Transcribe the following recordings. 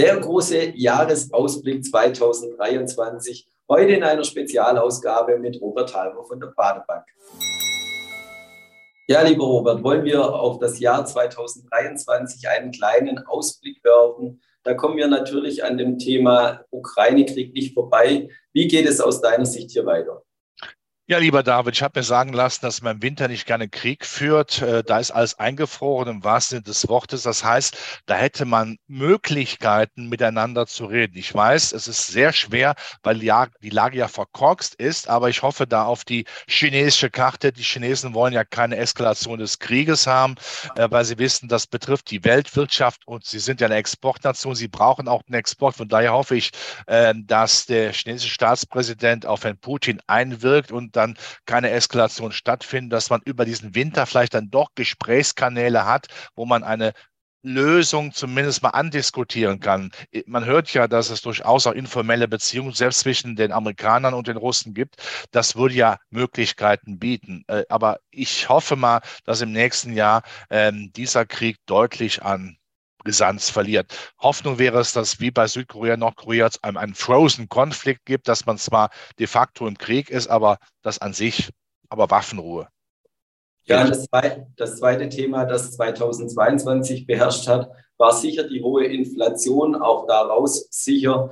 Der große Jahresausblick 2023. Heute in einer Spezialausgabe mit Robert Halber von der Badebank. Ja, lieber Robert, wollen wir auf das Jahr 2023 einen kleinen Ausblick werfen? Da kommen wir natürlich an dem Thema Ukraine-Krieg nicht vorbei. Wie geht es aus deiner Sicht hier weiter? Ja, lieber David, ich habe mir sagen lassen, dass man im Winter nicht gerne Krieg führt. Äh, da ist alles eingefroren im wahrsten Sinne des Wortes. Das heißt, da hätte man Möglichkeiten, miteinander zu reden. Ich weiß, es ist sehr schwer, weil die Lage ja verkorkst ist, aber ich hoffe da auf die chinesische Karte. Die Chinesen wollen ja keine Eskalation des Krieges haben, äh, weil sie wissen, das betrifft die Weltwirtschaft und sie sind ja eine Exportnation. Sie brauchen auch den Export. Von daher hoffe ich, äh, dass der chinesische Staatspräsident auf Herrn Putin einwirkt und dann keine Eskalation stattfindet, dass man über diesen Winter vielleicht dann doch Gesprächskanäle hat, wo man eine Lösung zumindest mal andiskutieren kann. Man hört ja, dass es durchaus auch informelle Beziehungen selbst zwischen den Amerikanern und den Russen gibt. Das würde ja Möglichkeiten bieten. Äh, aber ich hoffe mal, dass im nächsten Jahr ähm, dieser Krieg deutlich an Brisanz verliert. Hoffnung wäre es, dass wie bei Südkorea, Nordkorea es einen, einen Frozen-Konflikt gibt, dass man zwar de facto im Krieg ist, aber das an sich, aber Waffenruhe. Ja, das zweite, das zweite Thema, das 2022 beherrscht hat, war sicher die hohe Inflation. Auch daraus sicher,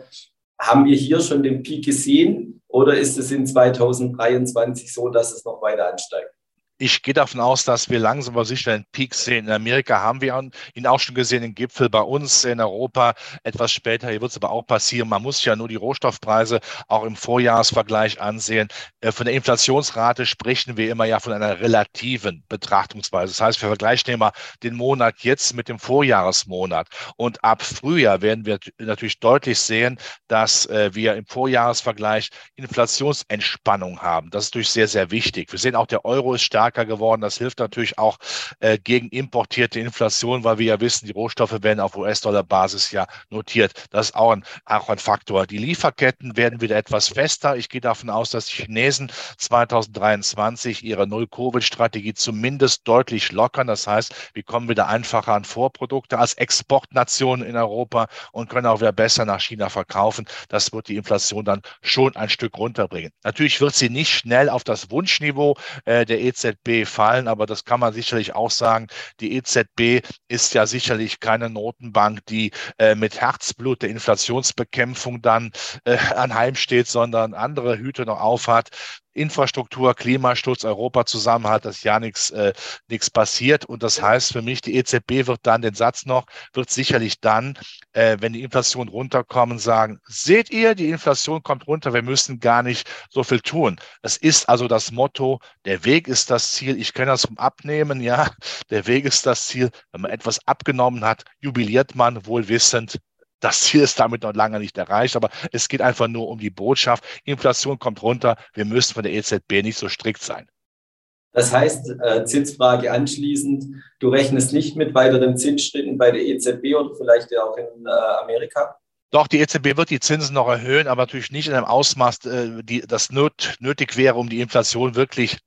haben wir hier schon den Peak gesehen oder ist es in 2023 so, dass es noch weiter ansteigt? Ich gehe davon aus, dass wir langsam aber sicher einen Peak sehen. In Amerika haben wir ihn auch schon gesehen, den Gipfel bei uns in Europa etwas später. Hier wird es aber auch passieren. Man muss ja nur die Rohstoffpreise auch im Vorjahresvergleich ansehen. Äh, von der Inflationsrate sprechen wir immer ja von einer relativen Betrachtungsweise. Das heißt, wir vergleichen immer den Monat jetzt mit dem Vorjahresmonat. Und ab Frühjahr werden wir natürlich deutlich sehen, dass äh, wir im Vorjahresvergleich Inflationsentspannung haben. Das ist natürlich sehr, sehr wichtig. Wir sehen auch, der Euro ist stark stärker geworden. Das hilft natürlich auch äh, gegen importierte Inflation, weil wir ja wissen, die Rohstoffe werden auf US-Dollar-Basis ja notiert. Das ist auch ein, auch ein Faktor. Die Lieferketten werden wieder etwas fester. Ich gehe davon aus, dass die Chinesen 2023 ihre Null-Covid-Strategie zumindest deutlich lockern. Das heißt, wir kommen wieder einfacher an Vorprodukte als Exportnation in Europa und können auch wieder besser nach China verkaufen. Das wird die Inflation dann schon ein Stück runterbringen. Natürlich wird sie nicht schnell auf das Wunschniveau äh, der EZB EZB fallen, aber das kann man sicherlich auch sagen. Die EZB ist ja sicherlich keine Notenbank, die äh, mit Herzblut der Inflationsbekämpfung dann äh, anheimsteht, sondern andere Hüte noch aufhat. Infrastruktur, Klimaschutz, Europa zusammen hat, dass ja nichts äh, passiert. Und das heißt für mich, die EZB wird dann den Satz noch, wird sicherlich dann, äh, wenn die Inflation runterkommen, sagen, seht ihr, die Inflation kommt runter, wir müssen gar nicht so viel tun. Es ist also das Motto, der Weg ist das Ziel. Ich kenne das vom Abnehmen, ja, der Weg ist das Ziel. Wenn man etwas abgenommen hat, jubiliert man wohl wissend, das Ziel ist damit noch lange nicht erreicht, aber es geht einfach nur um die Botschaft. Inflation kommt runter. Wir müssen von der EZB nicht so strikt sein. Das heißt, äh, Zinsfrage anschließend, du rechnest nicht mit weiteren Zinsschritten bei der EZB oder vielleicht ja auch in äh, Amerika? Doch, die EZB wird die Zinsen noch erhöhen, aber natürlich nicht in einem Ausmaß, äh, die, das nötig wäre, um die Inflation wirklich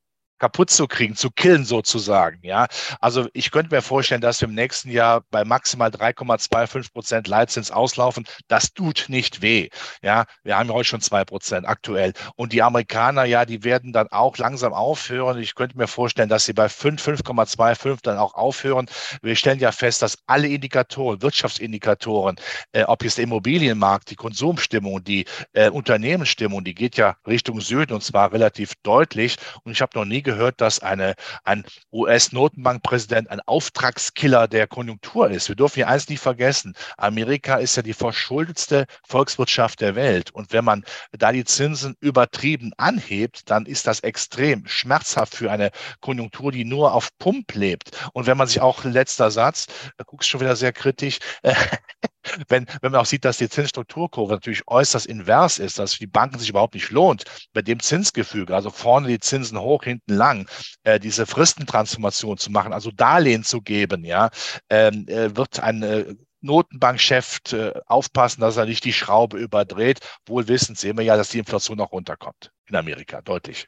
kaputt zu kriegen, zu killen sozusagen. Ja, also ich könnte mir vorstellen, dass wir im nächsten Jahr bei maximal 3,25 Prozent Leitzins auslaufen. Das tut nicht weh. Ja, wir haben ja heute schon zwei Prozent aktuell. Und die Amerikaner, ja, die werden dann auch langsam aufhören. Ich könnte mir vorstellen, dass sie bei 5, 5,25 dann auch aufhören. Wir stellen ja fest, dass alle Indikatoren, Wirtschaftsindikatoren, äh, ob jetzt der Immobilienmarkt, die Konsumstimmung, die äh, Unternehmensstimmung, die geht ja Richtung Süden und zwar relativ deutlich. Und ich habe noch nie gehört, dass eine, ein US-Notenbankpräsident ein Auftragskiller der Konjunktur ist. Wir dürfen ja eins nicht vergessen. Amerika ist ja die verschuldetste Volkswirtschaft der Welt. Und wenn man da die Zinsen übertrieben anhebt, dann ist das extrem schmerzhaft für eine Konjunktur, die nur auf Pump lebt. Und wenn man sich auch, letzter Satz, da guckst du schon wieder sehr kritisch, äh, wenn, wenn man auch sieht, dass die Zinsstrukturkurve natürlich äußerst invers ist, dass für die Banken sich überhaupt nicht lohnt, bei dem Zinsgefüge, also vorne die Zinsen hoch, hinten lang, äh, diese Fristentransformation zu machen, also Darlehen zu geben, ja, ähm, äh, wird ein äh, Notenbankchef äh, aufpassen, dass er nicht die Schraube überdreht. Wohl wissend sehen wir ja, dass die Inflation auch runterkommt in Amerika, deutlich.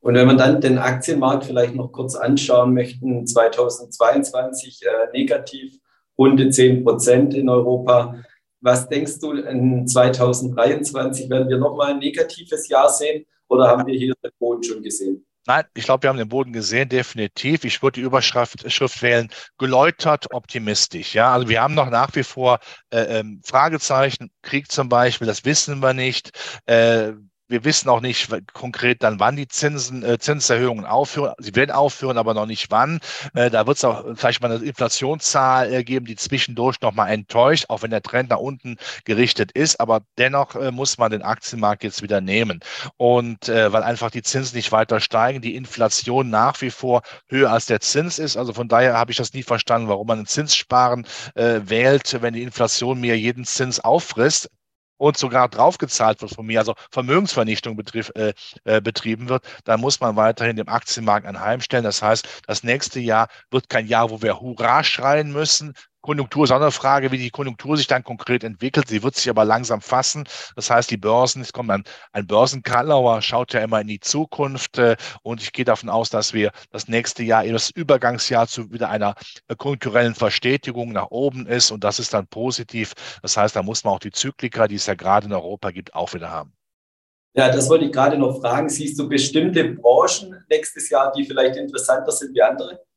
Und wenn man dann den Aktienmarkt vielleicht noch kurz anschauen möchten, 2022 äh, negativ runde 10 Prozent in Europa. Was denkst du, in 2023 werden wir nochmal ein negatives Jahr sehen oder haben wir hier den Boden schon gesehen? Nein, ich glaube, wir haben den Boden gesehen, definitiv. Ich würde die Überschrift Schrift wählen, geläutert optimistisch. Ja, also wir haben noch nach wie vor äh, ähm, Fragezeichen, Krieg zum Beispiel, das wissen wir nicht. Äh, wir wissen auch nicht konkret dann, wann die Zinsen, äh, Zinserhöhungen aufhören. Sie werden aufhören, aber noch nicht wann. Äh, da wird es auch vielleicht mal eine Inflationszahl äh, geben, die zwischendurch noch mal enttäuscht, auch wenn der Trend nach unten gerichtet ist. Aber dennoch äh, muss man den Aktienmarkt jetzt wieder nehmen. Und äh, weil einfach die Zinsen nicht weiter steigen, die Inflation nach wie vor höher als der Zins ist. Also von daher habe ich das nie verstanden, warum man ein Zinssparen äh, wählt, wenn die Inflation mir jeden Zins auffrisst und sogar draufgezahlt wird von mir, also Vermögensvernichtung betrieb, äh, äh, betrieben wird, dann muss man weiterhin dem Aktienmarkt anheimstellen. Das heißt, das nächste Jahr wird kein Jahr, wo wir Hurra schreien müssen, Konjunktur ist auch eine Frage, wie die Konjunktur sich dann konkret entwickelt. Sie wird sich aber langsam fassen. Das heißt, die Börsen, es kommt ein, ein Börsenkalauer, schaut ja immer in die Zukunft. Äh, und ich gehe davon aus, dass wir das nächste Jahr, das Übergangsjahr zu wieder einer äh, konjunkturellen Verstetigung nach oben ist. Und das ist dann positiv. Das heißt, da muss man auch die Zyklika, die es ja gerade in Europa gibt, auch wieder haben. Ja, das wollte ich gerade noch fragen. Siehst du bestimmte Branchen nächstes Jahr, die vielleicht interessanter sind wie andere?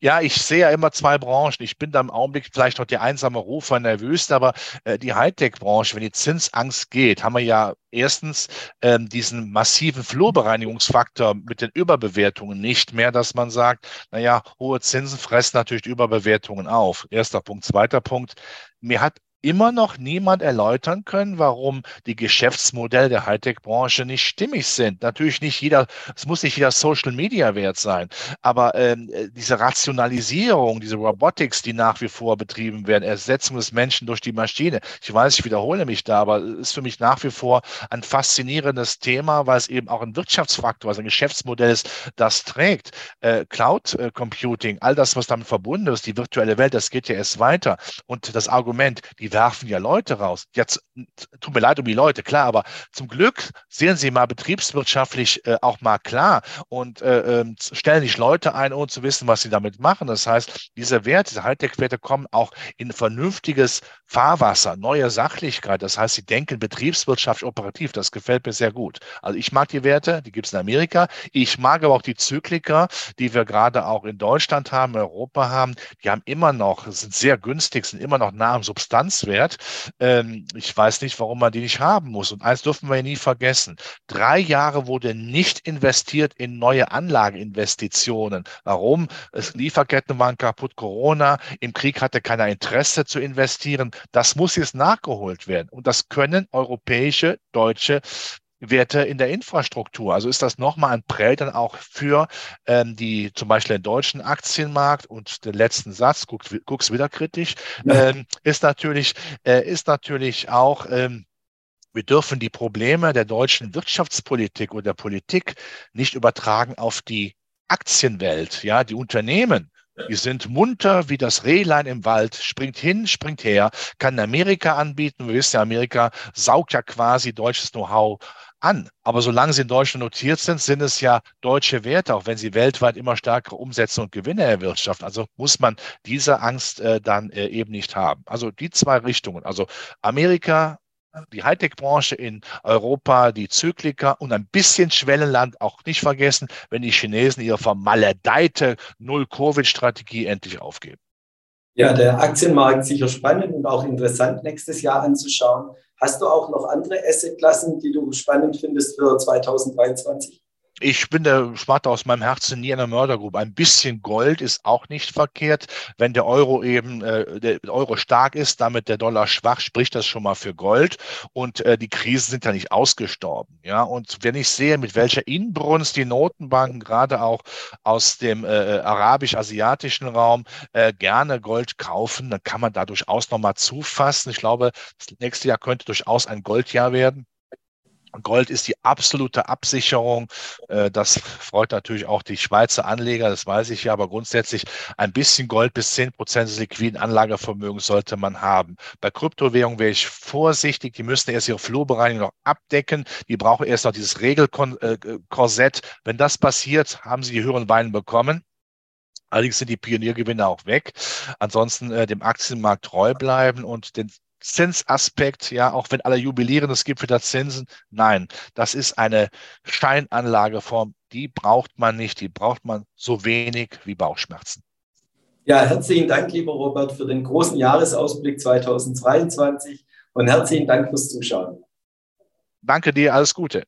Ja, ich sehe ja immer zwei Branchen. Ich bin da im Augenblick vielleicht noch der einsame Rufer nervös, aber äh, die Hightech-Branche, wenn die Zinsangst geht, haben wir ja erstens ähm, diesen massiven Flurbereinigungsfaktor mit den Überbewertungen nicht mehr, dass man sagt, naja, hohe Zinsen fressen natürlich Überbewertungen auf. Erster Punkt. Zweiter Punkt. Mir hat immer noch niemand erläutern können, warum die Geschäftsmodelle der Hightech-Branche nicht stimmig sind. Natürlich nicht jeder, es muss nicht jeder Social-Media-Wert sein, aber ähm, diese Rationalisierung, diese Robotics, die nach wie vor betrieben werden, Ersetzung des Menschen durch die Maschine. Ich weiß, ich wiederhole mich da, aber es ist für mich nach wie vor ein faszinierendes Thema, weil es eben auch ein Wirtschaftsfaktor, also ein Geschäftsmodell ist, das trägt. Äh, Cloud äh, Computing, all das, was damit verbunden ist, die virtuelle Welt, das geht ja erst weiter. Und das Argument, die die werfen ja Leute raus. Jetzt tut mir leid um die Leute, klar, aber zum Glück sehen sie mal betriebswirtschaftlich äh, auch mal klar und äh, äh, stellen nicht Leute ein, ohne zu wissen, was sie damit machen. Das heißt, diese Werte, diese Hightech-Werte kommen auch in vernünftiges Fahrwasser, neue Sachlichkeit. Das heißt, sie denken betriebswirtschaftlich operativ. Das gefällt mir sehr gut. Also ich mag die Werte, die gibt es in Amerika. Ich mag aber auch die Zykliker, die wir gerade auch in Deutschland haben, in Europa haben. Die haben immer noch, sind sehr günstig, sind immer noch nah am Substanz Grenzwert. Ähm, ich weiß nicht, warum man die nicht haben muss. Und eins dürfen wir nie vergessen. Drei Jahre wurde nicht investiert in neue Anlageinvestitionen. Warum? Es, Lieferketten waren kaputt, Corona. Im Krieg hatte keiner Interesse zu investieren. Das muss jetzt nachgeholt werden. Und das können europäische, deutsche Werte in der Infrastruktur. Also ist das nochmal ein Prell dann auch für ähm, die zum Beispiel den deutschen Aktienmarkt und den letzten Satz, guck's, guck's wieder kritisch, ja. ähm, ist natürlich, äh, ist natürlich auch, ähm, wir dürfen die Probleme der deutschen Wirtschaftspolitik oder Politik nicht übertragen auf die Aktienwelt, ja, die Unternehmen. Die sind munter wie das Rehlein im Wald, springt hin, springt her, kann Amerika anbieten. Wir wissen ja, Amerika saugt ja quasi deutsches Know-how an. Aber solange sie in Deutschland notiert sind, sind es ja deutsche Werte, auch wenn sie weltweit immer stärkere Umsätze und Gewinne erwirtschaften. Also muss man diese Angst äh, dann äh, eben nicht haben. Also die zwei Richtungen. Also Amerika, die Hightech-Branche in Europa, die Zykliker und ein bisschen Schwellenland auch nicht vergessen, wenn die Chinesen ihre vermaledeite Null-Covid-Strategie endlich aufgeben. Ja, der Aktienmarkt sicher spannend und auch interessant nächstes Jahr anzuschauen. Hast du auch noch andere Assetklassen, die du spannend findest für 2023? Ich bin der Schmatter aus meinem Herzen nie in der Mördergrube. Ein bisschen Gold ist auch nicht verkehrt. Wenn der Euro eben, äh, der Euro stark ist, damit der Dollar schwach, spricht das schon mal für Gold. Und äh, die Krisen sind ja nicht ausgestorben. Ja, und wenn ich sehe, mit welcher Inbrunst die Notenbanken gerade auch aus dem äh, äh arabisch-asiatischen Raum äh, gerne Gold kaufen, dann kann man da durchaus nochmal zufassen. Ich glaube, das nächste Jahr könnte durchaus ein Goldjahr werden. Gold ist die absolute Absicherung. Äh, das freut natürlich auch die Schweizer Anleger, das weiß ich ja, aber grundsätzlich ein bisschen Gold bis 10 Prozent des liquiden Anlagevermögens sollte man haben. Bei Kryptowährungen wäre ich vorsichtig, die müssen erst ihre Flurbereinigung noch abdecken, die brauchen erst noch dieses Regelkorsett. Wenn das passiert, haben sie die höheren Weinen bekommen. Allerdings sind die Pioniergewinne auch weg. Ansonsten äh, dem Aktienmarkt treu bleiben und den Zinsaspekt, ja, auch wenn alle jubilieren, es gibt wieder Zinsen. Nein, das ist eine Steinanlageform, die braucht man nicht, die braucht man so wenig wie Bauchschmerzen. Ja, herzlichen Dank, lieber Robert, für den großen Jahresausblick 2022 und herzlichen Dank fürs Zuschauen. Danke dir, alles Gute.